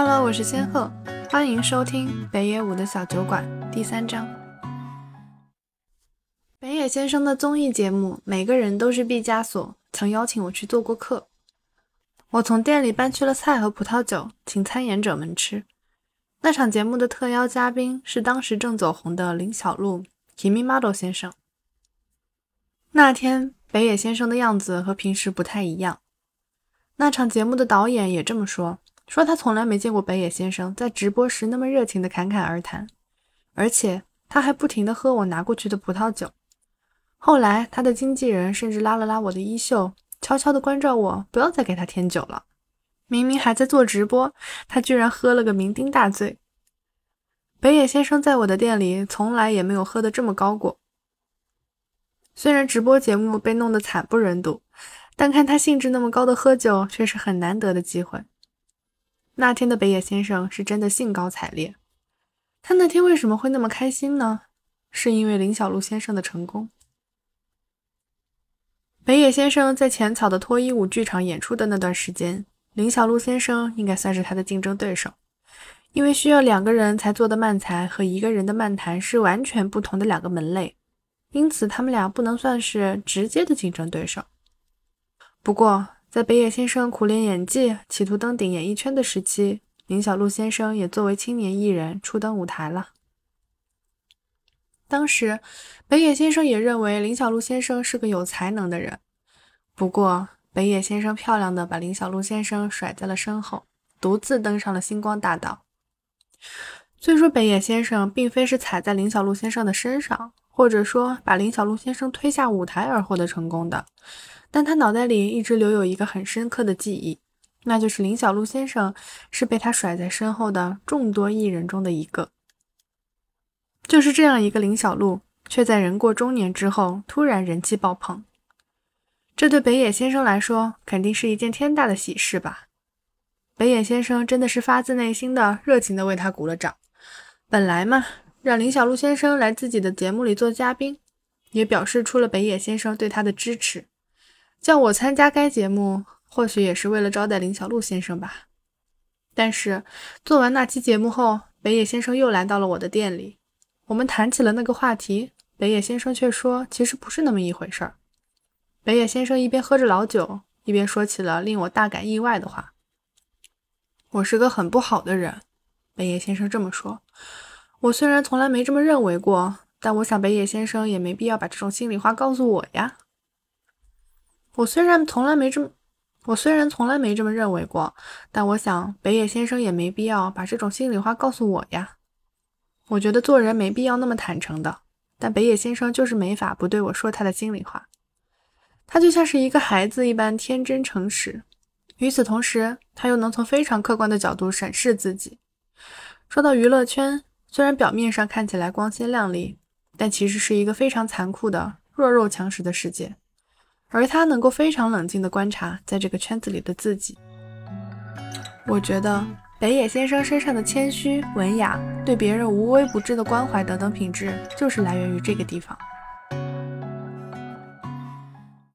Hello，我是仙鹤，欢迎收听北野武的小酒馆第三章。北野先生的综艺节目《每个人都是毕加索》曾邀请我去做过客，我从店里搬去了菜和葡萄酒，请参演者们吃。那场节目的特邀嘉宾是当时正走红的林小璐 Kimi Model 先生。那天北野先生的样子和平时不太一样。那场节目的导演也这么说，说他从来没见过北野先生在直播时那么热情的侃侃而谈，而且他还不停地喝我拿过去的葡萄酒。后来他的经纪人甚至拉了拉我的衣袖，悄悄地关照我不要再给他添酒了。明明还在做直播，他居然喝了个酩酊大醉。北野先生在我的店里从来也没有喝得这么高过。虽然直播节目被弄得惨不忍睹。但看他兴致那么高的喝酒，却是很难得的机会。那天的北野先生是真的兴高采烈。他那天为什么会那么开心呢？是因为林小璐先生的成功。北野先生在浅草的脱衣舞剧场演出的那段时间，林小璐先生应该算是他的竞争对手，因为需要两个人才做的漫才和一个人的漫谈是完全不同的两个门类，因此他们俩不能算是直接的竞争对手。不过，在北野先生苦练演技、企图登顶演艺圈的时期，林小璐先生也作为青年艺人初登舞台了。当时，北野先生也认为林小璐先生是个有才能的人。不过，北野先生漂亮的把林小璐先生甩在了身后，独自登上了星光大道。虽说北野先生并非是踩在林小璐先生的身上，或者说把林小璐先生推下舞台而获得成功的。但他脑袋里一直留有一个很深刻的记忆，那就是林小璐先生是被他甩在身后的众多艺人中的一个。就是这样一个林小璐，却在人过中年之后突然人气爆棚。这对北野先生来说，肯定是一件天大的喜事吧？北野先生真的是发自内心的热情的为他鼓了掌。本来嘛，让林小璐先生来自己的节目里做嘉宾，也表示出了北野先生对他的支持。叫我参加该节目，或许也是为了招待林小璐先生吧。但是做完那期节目后，北野先生又来到了我的店里，我们谈起了那个话题。北野先生却说，其实不是那么一回事儿。北野先生一边喝着老酒，一边说起了令我大感意外的话：“我是个很不好的人。”北野先生这么说。我虽然从来没这么认为过，但我想北野先生也没必要把这种心里话告诉我呀。我虽然从来没这么，我虽然从来没这么认为过，但我想北野先生也没必要把这种心里话告诉我呀。我觉得做人没必要那么坦诚的，但北野先生就是没法不对我说他的心里话。他就像是一个孩子一般天真诚实，与此同时，他又能从非常客观的角度审视自己。说到娱乐圈，虽然表面上看起来光鲜亮丽，但其实是一个非常残酷的弱肉强食的世界。而他能够非常冷静地观察在这个圈子里的自己。我觉得北野先生身上的谦虚、文雅、对别人无微不至的关怀等等品质，就是来源于这个地方。